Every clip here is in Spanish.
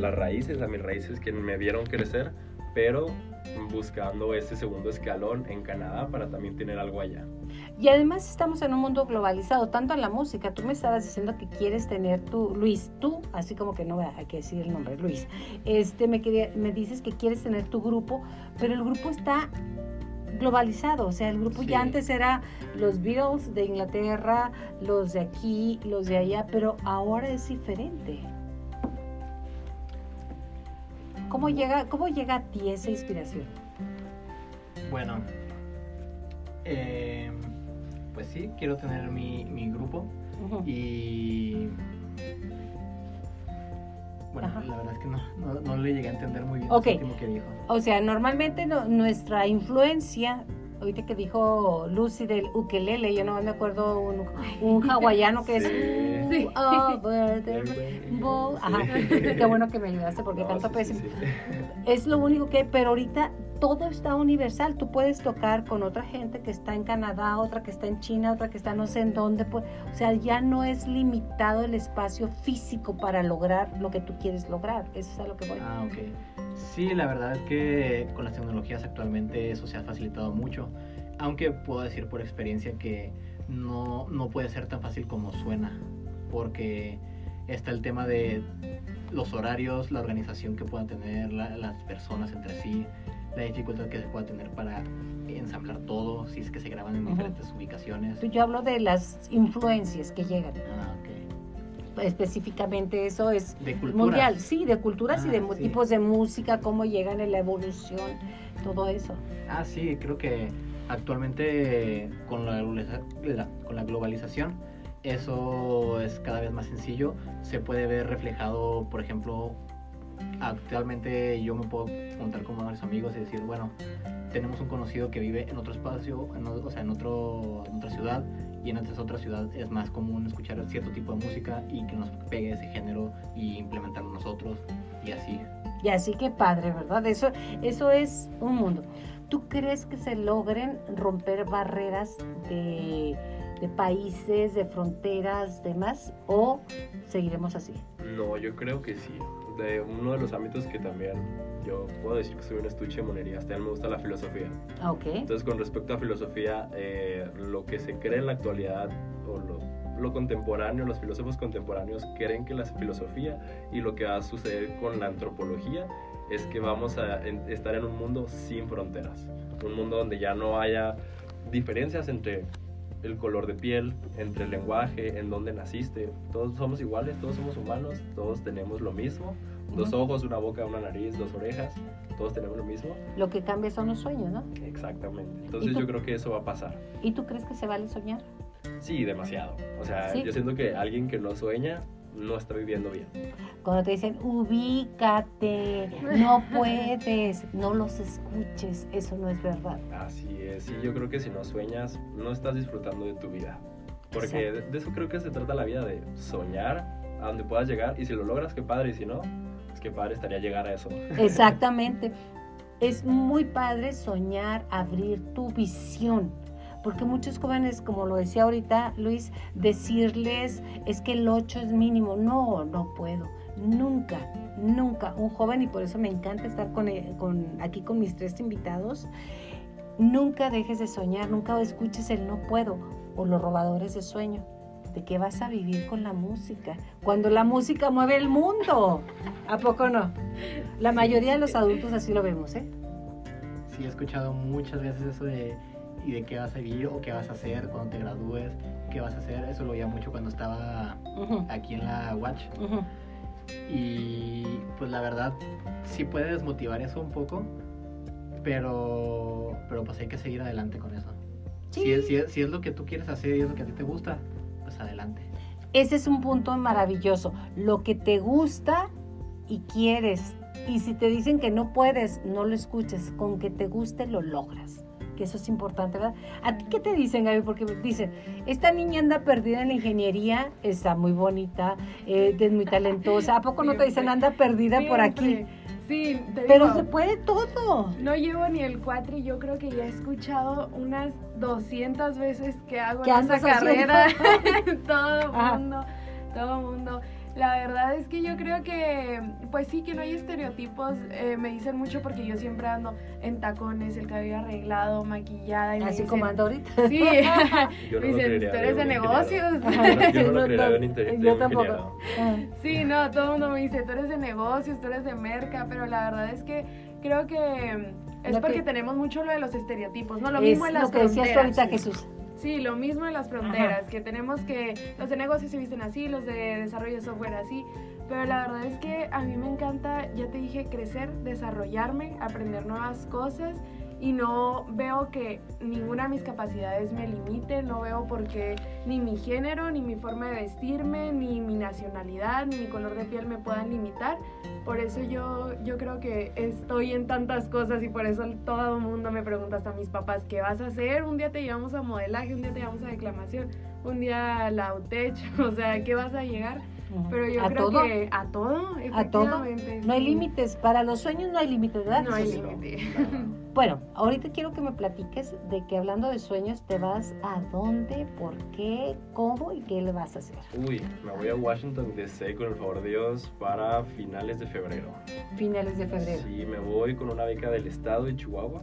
las raíces, a mis raíces que me vieron crecer, pero buscando ese segundo escalón en Canadá para también tener algo allá. Y además estamos en un mundo globalizado, tanto en la música. Tú me estabas diciendo que quieres tener tú, Luis, tú, así como que no hay que decir el nombre, Luis. Este, me, quería, me dices que quieres tener tu grupo, pero el grupo está globalizado, o sea, el grupo ya antes era los Beatles de Inglaterra, los de aquí, los de allá, pero ahora es diferente. ¿Cómo llega, cómo llega a ti esa inspiración? Bueno, eh, pues sí, quiero tener mi, mi grupo y bueno, la verdad es que no, no, le llegué a entender muy bien lo último que dijo. O sea, normalmente nuestra influencia, ahorita que dijo Lucy del ukelele, yo no me acuerdo un, un hawaiano que es... Sí. Ajá, qué bueno que me ayudaste porque tanto pésimo. Es lo único que, pero ahorita todo está universal. Tú puedes tocar con otra gente que está en Canadá, otra que está en China, otra que está no sé en dónde. Pues, o sea, ya no es limitado el espacio físico para lograr lo que tú quieres lograr. Eso es a lo que voy. Ah, ok. Sí, la verdad es que con las tecnologías actualmente eso se ha facilitado mucho. Aunque puedo decir por experiencia que no, no puede ser tan fácil como suena. Porque está el tema de los horarios, la organización que puedan tener las personas entre sí, la dificultad que se pueda tener para ensamblar todo, si es que se graban en diferentes ubicaciones. Yo hablo de las influencias que llegan. Ah, ok. Específicamente eso es mundial, sí, de culturas y de ah, tipos de música, cómo llegan en la evolución, todo eso. Ah, sí, creo que actualmente con la, con la globalización eso es cada vez más sencillo. Se puede ver reflejado, por ejemplo, actualmente yo me puedo contar con varios amigos y decir, bueno, tenemos un conocido que vive en otro espacio, en, o sea, en, otro, en otra ciudad, y en esa otra ciudad es más común escuchar cierto tipo de música y que nos pegue ese género y implementarlo nosotros, y así. Y así que padre, ¿verdad? Eso, eso es un mundo. ¿Tú crees que se logren romper barreras de de países, de fronteras, demás, o seguiremos así? No, yo creo que sí. De uno de los ámbitos que también yo puedo decir que soy un estuche de monería, hasta me gusta la filosofía. Ah, ok. Entonces, con respecto a filosofía, eh, lo que se cree en la actualidad, o lo, lo contemporáneo, los filósofos contemporáneos creen que la filosofía y lo que va a suceder con la antropología es que vamos a estar en un mundo sin fronteras, un mundo donde ya no haya diferencias entre el color de piel, entre el lenguaje, en dónde naciste. Todos somos iguales, todos somos humanos, todos tenemos lo mismo. Dos ojos, una boca, una nariz, dos orejas, todos tenemos lo mismo. Lo que cambia son los sueños, ¿no? Exactamente. Entonces yo creo que eso va a pasar. ¿Y tú crees que se vale soñar? Sí, demasiado. O sea, yo siento que alguien que no sueña no está viviendo bien. Cuando te dicen, ubícate, no puedes, no los escuches, eso no es verdad. Así es, y yo creo que si no sueñas, no estás disfrutando de tu vida. Porque de, eso creo que se trata la vida, de soñar a donde puedas llegar, y si lo logras, qué padre, y si no, qué padre estaría llegar a eso. Exactamente. Es muy padre soñar, abrir tu visión porque muchos jóvenes, como lo decía ahorita Luis, decirles es que el 8 es mínimo, no, no puedo, nunca, nunca, un joven, y por eso me encanta estar eh, con, aquí con mis tres invitados, nunca dejes de soñar, nunca escuches el no puedo o los robadores de sueño. ¿De qué vas a vivir con la música? Cuando la música mueve el mundo. ¿A poco no? La mayoría de los adultos así lo vemos, ¿eh? Sí, he escuchado muchas veces eso de y de qué vas a vivir o qué vas a hacer cuando te gradúes, qué vas a hacer. Eso lo veía mucho cuando estaba aquí en la Watch. Y pues la verdad, sí puede desmotivar eso un poco, pero, pero pues hay que seguir adelante con eso. Si, si, si, es lo que tú quieres hacer y es lo que a ti te gusta, pues adelante. Ese es un punto maravilloso. Lo que te gusta y quieres. Y si te dicen que no puedes, no lo escuches. Con que te guste, lo logras que eso es importante, ¿verdad? ¿A ti qué te dicen, Gaby? Porque dicen, esta niña anda perdida en la ingeniería, está muy bonita, eh, es muy talentosa. ¿A poco no te dicen, anda perdida por aquí? Sí, te Pero se puede todo. No llevo ni el cuatro y yo creo que ya he escuchado unas 200 veces que hago esa carrera. todo el mundo todo mundo. La verdad es que yo creo que, pues sí, que no hay estereotipos. Eh, me dicen mucho porque yo siempre ando en tacones, el cabello arreglado, maquillada. Y me Así dicen- como ando ahorita. Sí, Yo me no lo díen, creería tú de eres de negocios. Yo no lo creería de un yo un tampoco. Sí, no, todo el mundo me dice, tú eres de negocios, tú eres de merca, pero la verdad es que creo que mm, es Lo porque que- tenemos mucho lo de los estereotipos, ¿no? Lo es mismo en las lo que decías tú fronteras. ahorita, Jesús. Sí, lo mismo en las fronteras, que tenemos que los de negocios se visten así, los de desarrollo de software así, pero la verdad es que a mí me encanta, ya te dije, crecer, desarrollarme, aprender nuevas cosas y no veo que ninguna de mis capacidades me limite, no veo por qué ni mi género, ni mi forma de vestirme, ni mi nacionalidad, ni mi color de piel me puedan limitar. Por eso yo, yo creo que estoy en tantas cosas y por eso todo el mundo me pregunta, hasta mis papás, ¿qué vas a hacer? Un día te llevamos a modelaje, un día te llevamos a declamación, un día a la UTECH, o sea, ¿qué vas a llegar? Pero yo ¿A creo todo? que a todo, ¿A todo? efectivamente, No hay límites. Para los sueños no hay límites, ¿verdad? No hay Jesús? Bueno, ahorita quiero que me platiques de que hablando de sueños, te vas a dónde, por qué, cómo y qué le vas a hacer. Uy, me voy a Washington DC con el favor de Dios para finales de febrero. Finales de febrero. Sí, me voy con una beca del estado de Chihuahua.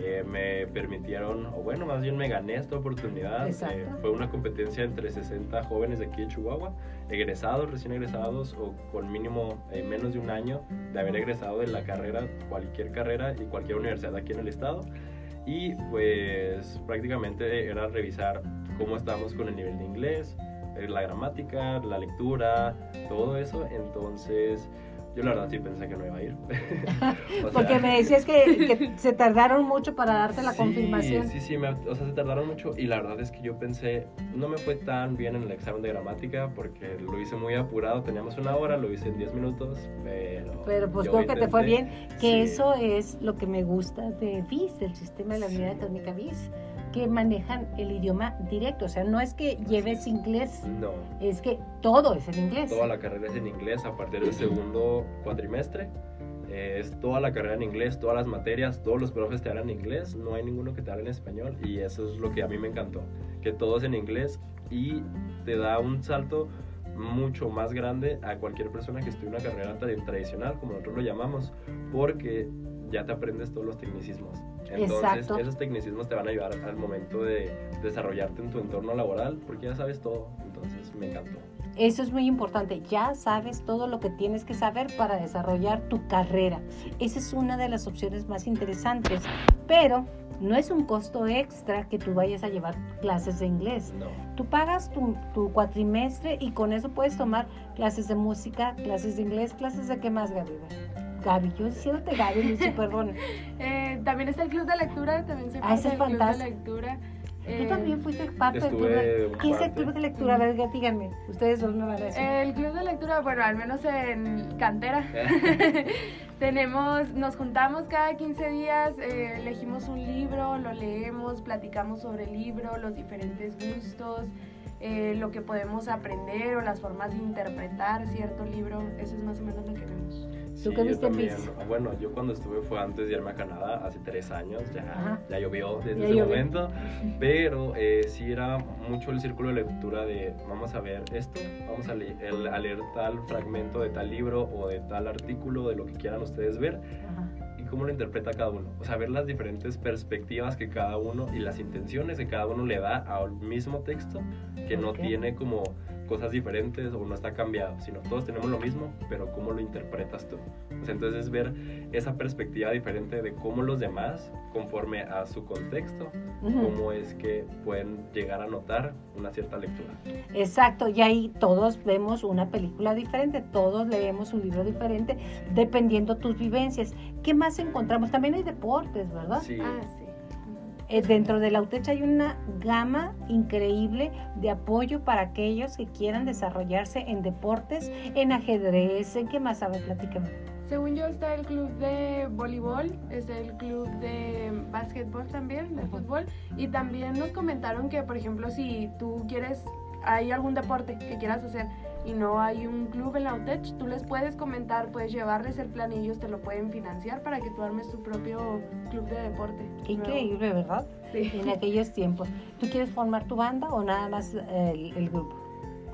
Eh, me permitieron, o bueno, más bien me gané esta oportunidad. Eh, fue una competencia entre 60 jóvenes de aquí de Chihuahua, egresados, recién egresados o con mínimo eh, menos de un año de haber egresado de la carrera, cualquier carrera y cualquier universidad aquí en el estado. Y pues prácticamente era revisar cómo estamos con el nivel de inglés, eh, la gramática, la lectura, todo eso. Entonces, yo la verdad sí pensé que no iba a ir. O Porque me decías que, que se tardaron mucho para darte la sí, confirmación. Sí, sí, me- o sea, se tardaron mucho y la verdad es que yo pensé, no me fue tan bien en el examen de gramática porque lo hice muy apurado, teníamos una hora, lo hice en 10 minutos, pero... Pero pues creo que te fue bien, que Sí. eso es lo que me gusta de VIS, del sistema de la unidad académica VIS, que manejan el idioma directo, o sea, no es que lleves inglés, No, es que todo es en inglés. toda la carrera es en inglés a partir del segundo cuatrimestre. eh, es toda la carrera en inglés, todas las materias, todos los profes te hablan en inglés, no hay ninguno que te hable en español y eso es lo que a mí me encantó, que todo es en inglés y te da un salto mucho más grande a cualquier persona que estudie una carrera tra- tradicional, como nosotros lo llamamos, porque ya te aprendes todos los tecnicismos. Entonces, Exacto. esos tecnicismos te van a ayudar al momento de desarrollarte en tu entorno laboral, porque ya sabes todo. Entonces, me encantó. Eso es muy importante, ya sabes todo lo que tienes que saber para desarrollar tu carrera. Esa es una de las opciones más interesantes, pero no es un costo extra que tú vayas a llevar clases de inglés. No. Tú pagas tu, tu cuatrimestre y con eso puedes tomar clases de música, clases de inglés, clases de qué más, Gaby. Gaby, yo diciéndote Gaby, Lucy, perdón. Eh, también está el club de lectura, también soy Ah, parte ese es del club de fantástico. lectura. Tú Eh, también fuiste parte del club de... ¿Qué es el club de lectura? A ver, díganme, ustedes dos me van a decir. El club de lectura, bueno, al menos en cantera, tenemos, nos juntamos cada 15 días, eh, elegimos un libro, lo leemos, platicamos sobre el libro, los diferentes gustos, eh, lo que podemos aprender o las formas de interpretar cierto libro, eso es más o menos lo que vemos. ¿Tú Sí, qué yo también. Bueno, yo cuando estuve fue antes de irme a Canadá, hace tres años, ya, Ajá. ya llovió desde Ya ese llovió. momento, pero eh, sí era mucho el círculo de lectura de vamos a ver esto, vamos a, le- el- a leer tal fragmento de tal libro o de tal artículo, de lo que quieran ustedes ver, Ajá. y cómo lo interpreta cada uno. O sea, ver las diferentes perspectivas que cada uno y las intenciones que cada uno le da al mismo texto, que no Ok. tiene como cosas diferentes o no está cambiado, sino todos tenemos lo mismo, pero cómo lo interpretas tú. O sea, entonces es ver esa perspectiva diferente de cómo los demás, conforme a su contexto, Ujú. cómo es que pueden llegar a notar una cierta lectura. Exacto, y ahí todos vemos una película diferente, todos leemos un libro diferente, dependiendo tus vivencias. ¿Qué más encontramos? También hay deportes, ¿verdad? Sí, Ah, sí. Eh, dentro de la UTECH hay una gama increíble de apoyo para aquellos que quieran desarrollarse en deportes, en ajedrez, ¿en qué más sabes? Platícame. Según yo está el club de voleibol, está el club de básquetbol también, de fútbol. Y también nos comentaron que, por ejemplo, si tú quieres, hay algún deporte que quieras hacer y no hay un club en la UTECH, tú les puedes comentar, puedes llevarles el plan y ellos te lo pueden financiar para que tú armes tu propio club de deporte. Nuevo. increíble, ¿verdad? Sí. En aquellos tiempos. ¿Tú quieres formar tu banda o nada más el, el grupo?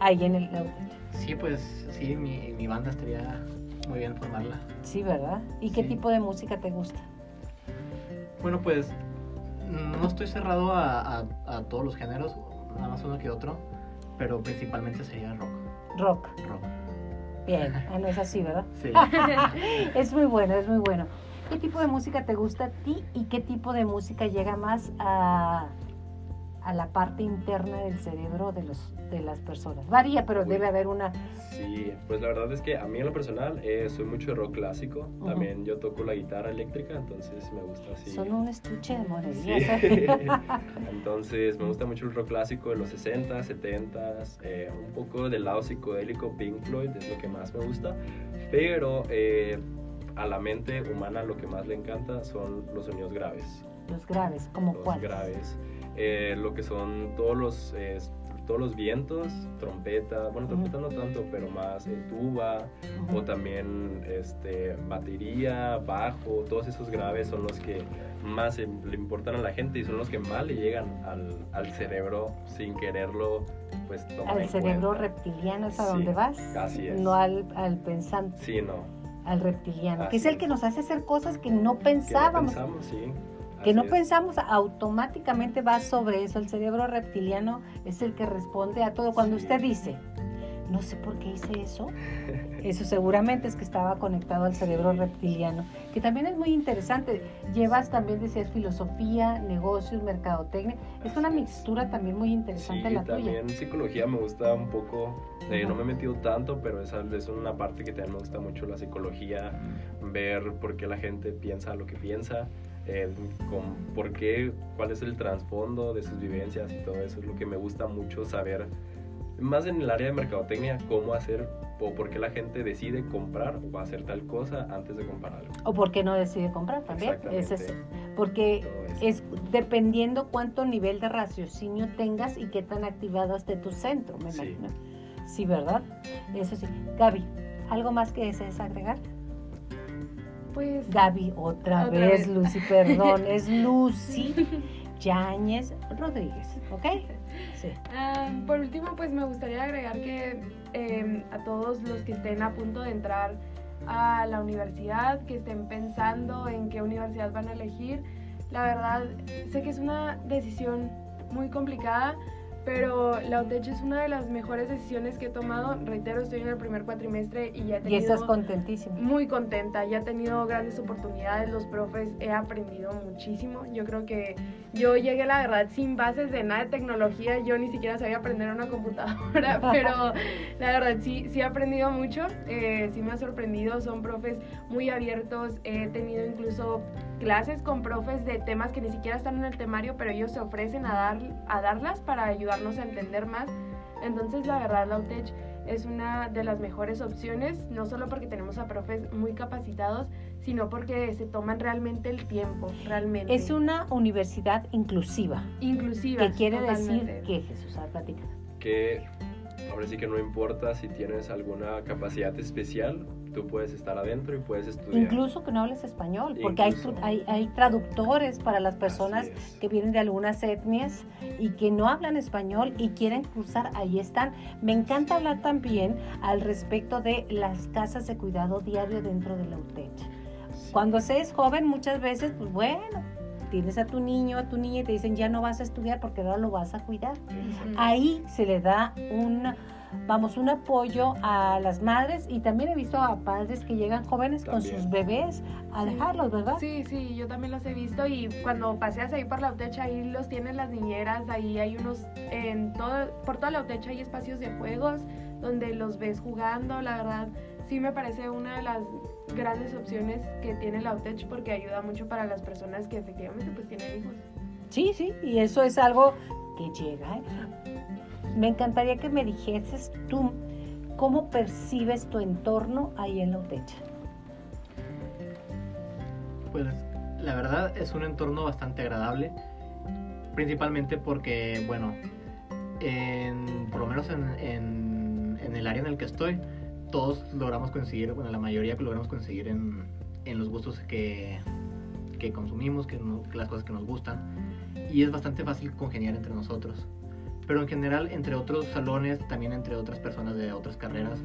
ahí en el Lautech. Sí, pues sí, mi, mi banda estaría muy bien formarla. Sí, ¿verdad? ¿Y qué Sí. tipo de música te gusta? Bueno, pues no estoy cerrado a, a- a todos los géneros, nada más uno que otro, pero principalmente sería rock. Rock. rock. Bien, ah, no es así, ¿verdad? Sí. Es muy bueno, es muy bueno. ¿Qué tipo de música te gusta a ti y qué tipo de música llega más a, a la parte interna del cerebro de, los, de las personas? Varía, pero Uy. debe haber una... Sí, pues la verdad es que a mí en lo personal eh, soy mucho de rock clásico. Ujú. También yo toco la guitarra eléctrica, entonces me gusta así. Son un estuche de Sí. monerías. Entonces me gusta mucho el rock clásico de los 60, 70, eh, un poco del lado psicodélico, Pink Floyd es lo que más me gusta, pero eh, a la mente humana lo que más le encanta son los sonidos graves, los graves, como los cuáles. graves, Eh, lo que son todos los, eh, todos los vientos, trompeta, bueno trompeta no tanto, pero más eh, tuba, o también este, batería, bajo, todos esos graves son los que más em- le importan a la gente y son los que más le llegan al, al cerebro sin quererlo, pues tomar Al cerebro cuenta. reptiliano es a Sí, donde vas, así es. no al, al pensante, Sí, no. al reptiliano, que es el que nos hace hacer cosas que no Que no pensábamos. pensamos, sí. Que así no es. pensamos, automáticamente va sobre eso. El cerebro reptiliano es el que responde a todo. Cuando Sí. usted dice, no sé por qué hice eso, eso seguramente es que estaba conectado al cerebro reptiliano, que también es muy interesante. Llevas también, decías, filosofía, negocios, mercadotecnia. Es una es. mixtura también muy Sí, interesante la tuya. también psicología me gusta un poco, eh, no me he metido tanto, pero esa es una parte que también me gusta mucho, la psicología, ver por qué la gente piensa lo que piensa, eh, con por qué, cuál es el trasfondo de sus vivencias y todo eso es lo que me gusta mucho saber, más en el área de mercadotecnia, cómo hacer o por qué la gente decide comprar o hacer tal cosa antes de comprar algo. O por qué no decide comprar también. Es- Exactamente. porque eso. es dependiendo cuánto nivel de raciocinio tengas y qué tan activado esté tu centro, me Sí. imagino. Sí, ¿verdad? Eso sí. Gaby, ¿algo más que desees agregar? Pues Gaby, otra, Otra vez, vez. Lucy, perdón, es Lucy Yáñez Rodríguez, ¿ok? Sí. Ah, por último, pues me gustaría agregar que eh, a todos los que estén a punto de entrar a la universidad, que estén pensando en qué universidad van a elegir, la verdad sé que es una decisión muy complicada, pero la UTECH es una de las mejores decisiones que he tomado. Reitero, estoy en el primer cuatrimestre y ya he Y tenido estás contentísima. muy contenta, ya he tenido grandes oportunidades, los profes, he aprendido muchísimo. Yo creo que yo llegué, la verdad, sin bases de nada de tecnología, yo ni siquiera sabía aprender una computadora, pero la verdad sí, sí he aprendido mucho, eh, sí me ha sorprendido, son profes muy abiertos, he tenido incluso clases con profes de temas que ni siquiera están en el temario, pero ellos se ofrecen a, dar, a darlas para ayudarnos a entender más. Entonces, la verdad, la UTECH es una de las mejores opciones, no solo porque tenemos a profes muy capacitados, sino porque se toman realmente el tiempo, realmente. Es una universidad inclusiva, inclusiva. que quiere totalmente. decir que Jesús ha platicado. que ahora sí que no importa si tienes alguna capacidad especial, tú puedes estar adentro y puedes estudiar. Incluso que no hables español, porque hay, hay, hay traductores para las personas es. que vienen de algunas etnias y que no hablan español y quieren cruzar, ahí están. Me encanta hablar también al respecto de las casas de cuidado diario dentro de la UTEC. Sí. Cuando se es joven, muchas veces, pues bueno, tienes a tu niño, a tu niña y te dicen ya no vas a estudiar porque ahora lo vas a cuidar. Ahí se le da un, vamos, un apoyo a las madres y también he visto a padres que llegan jóvenes con También. sus bebés a Sí. dejarlos, ¿verdad? Sí, sí, yo también los he visto y cuando paseas ahí por la UTECH, ahí los tienen las niñeras, ahí hay unos, en todo, por toda la UTECH hay espacios de juegos donde los ves jugando, la verdad, sí me parece una de las grandes opciones que tiene la UTECH porque ayuda mucho para las personas que efectivamente pues tienen hijos. Sí, sí, y eso es algo que llega. ¿eh? Me encantaría que me dijeses tú cómo percibes tu entorno ahí en la UTECH. Pues la verdad es un entorno bastante agradable, principalmente porque, bueno, en- por lo menos en, en- en el área en el que estoy, todos logramos conseguir, bueno, la mayoría logramos conseguir en, los gustos que, que consumimos, que las cosas que nos gustan, y es bastante fácil congeniar entre nosotros. Pero en general entre otros salones, también entre otras personas de otras carreras,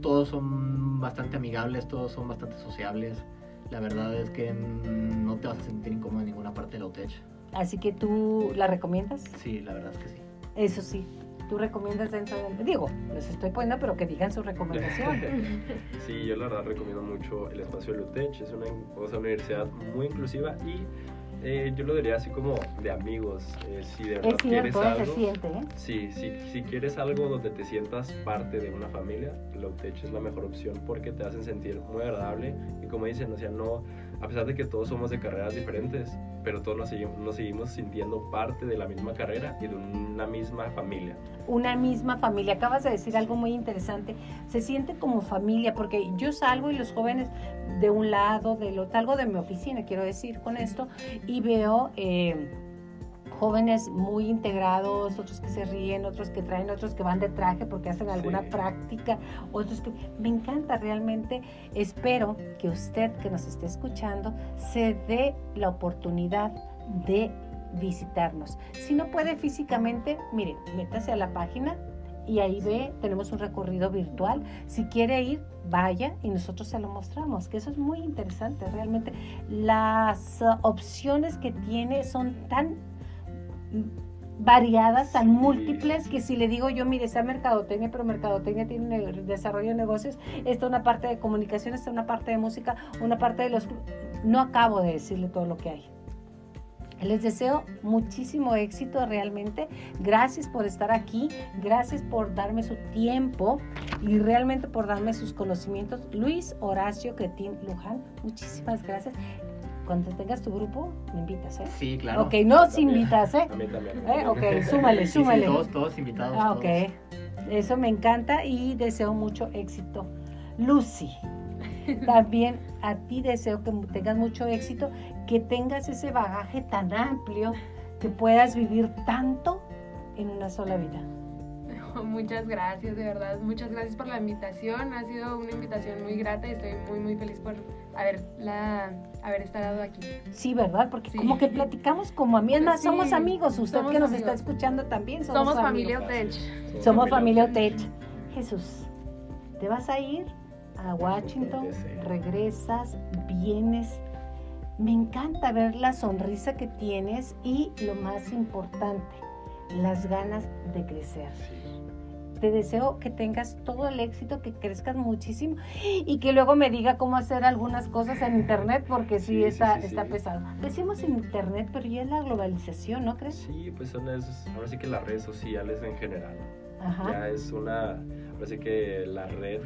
todos son bastante amigables, todos son bastante sociables. La verdad es que no te vas a sentir incómodo en ninguna parte de la UTECH. Así que tú la recomiendas. Sí, la verdad es que sí. Eso sí, tú recomiendas dentro del... Digo, les estoy poniendo, pero que digan su recomendación. sí, yo la verdad recomiendo mucho el espacio de UTECH. Es una, una universidad muy inclusiva y eh, yo lo diría así como de amigos. Eh, si de verdad es cierto, quieres algo, siente, ¿eh? Sí, si quieres algo donde te sientas parte de una familia, la UTECH es la mejor opción porque te hacen sentir muy agradable y como dicen, o sea, no, a pesar de que todos somos de carreras diferentes, pero todos nos seguimos, sintiendo parte de la misma carrera y de una misma familia. Una misma familia. Acabas de decir algo muy interesante. Se siente como familia, porque yo salgo y los jóvenes de un lado, del otro, salgo de mi oficina, quiero decir con esto, y veo... Eh, jóvenes muy integrados, otros que se ríen, otros que traen, otros que van de traje porque hacen alguna práctica, otros que... Me encanta realmente, espero que usted que nos esté escuchando se dé la oportunidad de visitarnos. Si no puede físicamente, mire, métase a la página y ahí ve, tenemos un recorrido virtual. Si quiere ir, vaya y nosotros se lo mostramos, que eso es muy interesante. Realmente las opciones que tiene son tan variadas, tan múltiples, que si le digo yo, mire, está mercadotecnia, pero mercadotecnia tiene desarrollo de negocios, está una parte de comunicación, está una parte de música, una parte de los... No acabo de decirle todo lo que hay. Les deseo muchísimo éxito realmente. Gracias por estar aquí. Gracias por darme su tiempo y realmente por darme sus conocimientos. Luis Horacio Cretín Luján, muchísimas gracias cuando tengas tu grupo, me invitas, ¿eh? Sí, claro. Ok, nos invitas, ¿eh? También, también. ¿Eh? Ok, súmale, súmale. Sí, todos, todos invitados. Ah, todos. ok. Eso me encanta y deseo mucho éxito. Lucy, también a ti deseo que tengas mucho éxito, que tengas ese bagaje tan amplio, que puedas vivir tanto en una sola vida. Muchas gracias, de verdad. Muchas gracias por la invitación. Ha sido una invitación muy grata y estoy muy, muy feliz por haberla, haber estado aquí. Sí, ¿verdad? Porque Sí. como que platicamos como a mí, es más, Sí, somos amigos. Usted somos que nos amigos. está escuchando también somos, Somos familia Utech. Somos familia Utech. Jesús, te vas a ir a Washington, regresas, vienes. Me encanta ver la sonrisa que tienes y lo más importante, las ganas de crecer. Sí. Te deseo que tengas todo el éxito, que crezcas muchísimo y que luego me diga cómo hacer algunas cosas en internet porque sí, está, sí, está pesado. Decimos internet, pero ya es la globalización, ¿no crees? Sí, pues son esos, ahora sí que las redes sociales en general. Ajá. Ya es una, ahora sí que la red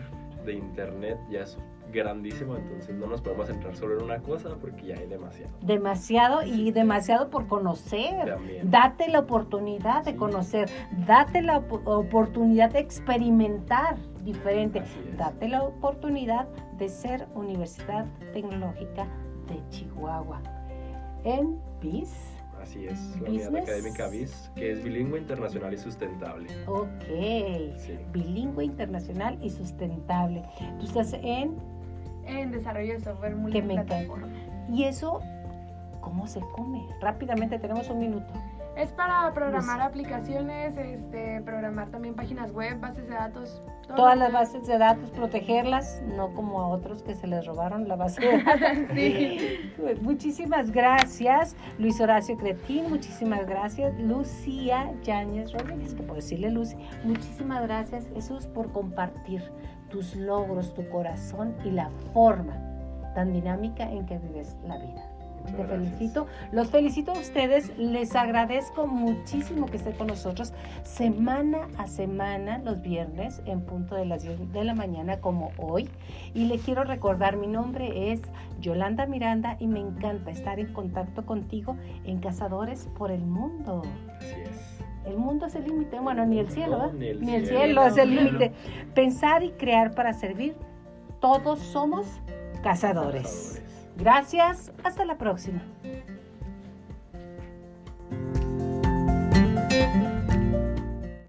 de internet ya es grandísima, entonces no nos podemos centrar solo en una cosa porque ya hay demasiado. Demasiado y demasiado por conocer. También. Date la oportunidad de Sí. conocer, date la op- oportunidad de experimentar diferente, date la oportunidad de ser Universidad Tecnológica de Chihuahua. En BIS, Así es, la unidad Business. académica BIS, que es bilingüe, internacional y sustentable. ok, Sí. bilingüe internacional y sustentable. Tú estás en, En desarrollo de software Que me encanta. y eso, ¿cómo se come? Rápidamente, tenemos un minuto. Es para programar aplicaciones, este, programar también páginas web, bases de datos. Todas las bases de datos, protegerlas, no como a otros que se les robaron la base de datos. Sí. Muchísimas gracias, Luis Horacio Cretín, muchísimas gracias, Lucía Yáñez Rodríguez, que puedo decirle Lucy. Muchísimas gracias, Jesús, por compartir tus logros, tu corazón y la forma tan dinámica en que vives la vida. Muchas Te gracias. felicito. Los felicito a ustedes. Les agradezco muchísimo que estén con nosotros semana a semana, los viernes, en punto de las 10 de la mañana, como hoy. Y le quiero recordar, mi nombre es Yolanda Miranda y me encanta estar en contacto contigo en Cazadores por el Mundo. Así es. El mundo es el límite. Bueno, ni el cielo, No, ¿verdad? ni el Ni el cielo. cielo es el límite. Pensar y crear para servir. Todos somos cazadores. Cazadores. Gracias. Hasta la próxima.